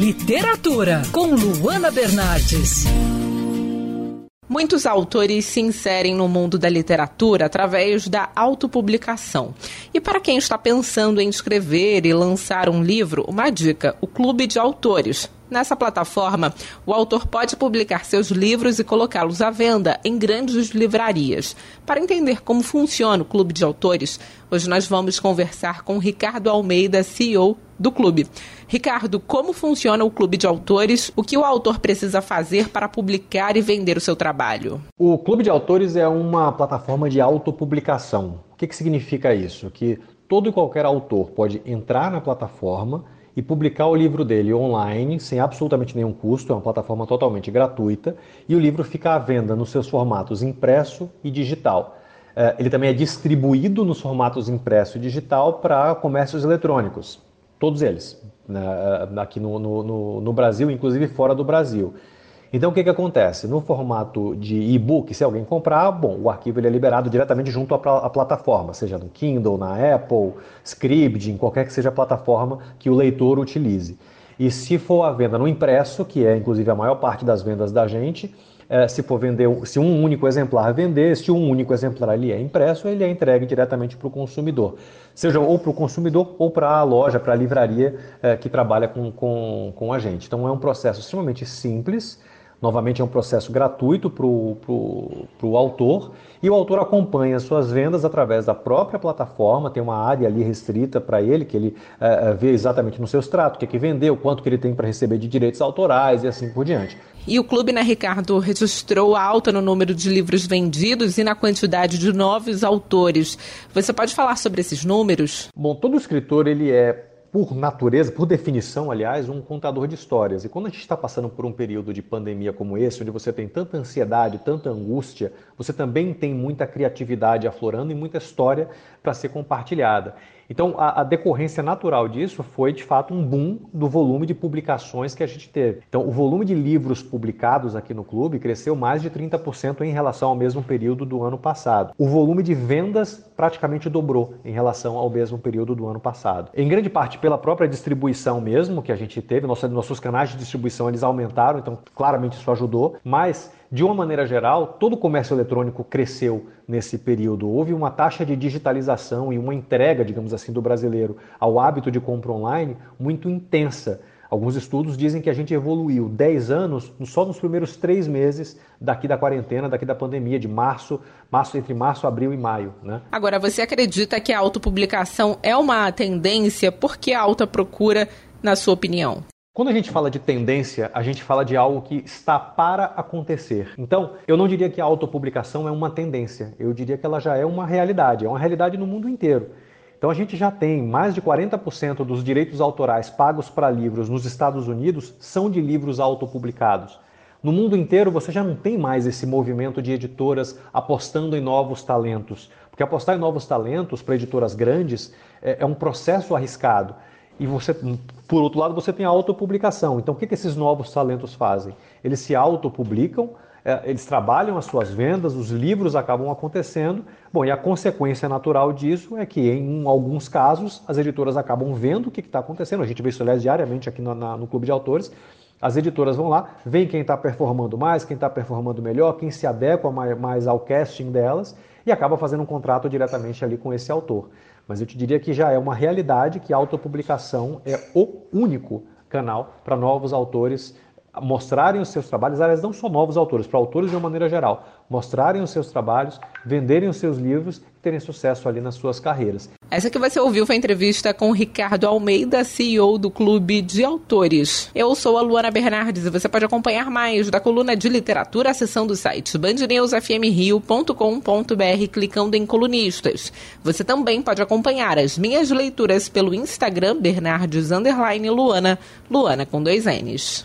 Literatura, com Luana Bernardes. Muitos autores se inserem no mundo da literatura através da autopublicação. E para quem está pensando em escrever e lançar um livro, uma dica: o Clube de Autores. Nessa plataforma, o autor pode publicar seus livros e colocá-los à venda em grandes livrarias. Para entender como funciona o Clube de Autores, hoje nós vamos conversar com Ricardo Almeida, CEO do clube. Ricardo, como funciona o Clube de Autores? O que o autor precisa fazer para publicar e vender o seu trabalho? O Clube de Autores é uma plataforma de autopublicação. O que, que significa isso? Que todo e qualquer autor pode entrar na plataforma e publicar o livro dele online sem absolutamente nenhum custo, é uma plataforma totalmente gratuita, e o livro fica à venda nos seus formatos impresso e digital. É, ele também é distribuído nos formatos impresso e digital para comércios eletrônicos, todos eles, né, aqui no, no, no Brasil, inclusive fora do Brasil. Então o que, que acontece? No formato de e-book, se alguém comprar, bom, o arquivo ele é liberado diretamente junto à, à plataforma, seja no Kindle, na Apple, Scribd, em qualquer que seja a plataforma que o leitor utilize. E se for a venda no impresso, que é inclusive a maior parte das vendas da gente, se for vender, se um único exemplar vender, se um único exemplar ele é impresso, ele é entregue diretamente para o consumidor, seja ou para o consumidor ou para a loja, para a livraria é, que trabalha com, com, com a gente. Então é um processo extremamente simples Novamente é um processo gratuito para o autor e o autor acompanha suas vendas através da própria plataforma, tem uma área ali restrita para ele, que ele é, vê exatamente no seu extrato, o que, é que vendeu, quanto que ele tem para receber de direitos autorais e assim por diante. E o clube, né, Ricardo, registrou alta no número de livros vendidos e na quantidade de novos autores. Você pode falar sobre esses números? Bom, todo escritor ele é por natureza, por definição, aliás, um contador de histórias. E quando a gente está passando por um período de pandemia como esse, onde você tem tanta ansiedade, tanta angústia, você também tem muita criatividade aflorando e muita história para ser compartilhada. Então, a, a, decorrência natural disso foi, de fato, um boom do volume de publicações que a gente teve. Então, o volume de livros publicados aqui no clube cresceu mais de 30% em relação ao mesmo período do ano passado. O volume de vendas praticamente dobrou em relação ao mesmo período do ano passado. Em grande parte pela própria distribuição mesmo que a gente teve, nossos, nossos canais de distribuição eles aumentaram, então claramente isso ajudou, mas de uma maneira geral, todo o comércio eletrônico cresceu nesse período. Houve uma taxa de digitalização e uma entrega, digamos assim, do brasileiro ao hábito de compra online muito intensa. Alguns estudos dizem que a gente evoluiu 10 anos só nos primeiros três meses daqui da quarentena, daqui da pandemia, de março, março entre março, abril e maio. Né? Agora, você acredita que a autopublicação é uma tendência? Por que a alta procura, na sua opinião? Quando a gente fala de tendência, a gente fala de algo que está para acontecer. Então, eu não diria que a autopublicação é uma tendência, eu diria que ela já é uma realidade, é uma realidade no mundo inteiro. Então, a gente já tem mais de 40% dos direitos autorais pagos para livros nos Estados Unidos são de livros autopublicados. No mundo inteiro, você já não tem mais esse movimento de editoras apostando em novos talentos, porque apostar em novos talentos para editoras grandes é, é um processo arriscado. E você, por outro lado, você tem a autopublicação. Então, o que, que esses novos talentos fazem? Eles se autopublicam, é, eles trabalham as suas vendas, os livros acabam acontecendo. Bom, e a consequência natural disso é que, em alguns casos, as editoras acabam vendo o que está acontecendo. A gente vê isso, aliás, diariamente aqui no, na, no Clube de Autores. As editoras vão lá, veem quem está performando mais, quem está performando melhor, quem se adequa mais, mais ao casting delas e acaba fazendo um contrato diretamente ali com esse autor. Mas eu te diria que já é uma realidade que a autopublicação é o único canal para novos autores mostrarem os seus trabalhos, aliás, não só novos autores, para autores de uma maneira geral, mostrarem os seus trabalhos, venderem os seus livros e terem sucesso ali nas suas carreiras. Essa que você ouviu foi a entrevista com Ricardo Almeida, CEO do Clube de Autores. Eu sou a Luana Bernardes e você pode acompanhar mais da coluna de literatura acessando o site bandnewsfmrio.com.br clicando em colunistas. Você também pode acompanhar as minhas leituras pelo Instagram Bernardes Luana, Luana com dois N's.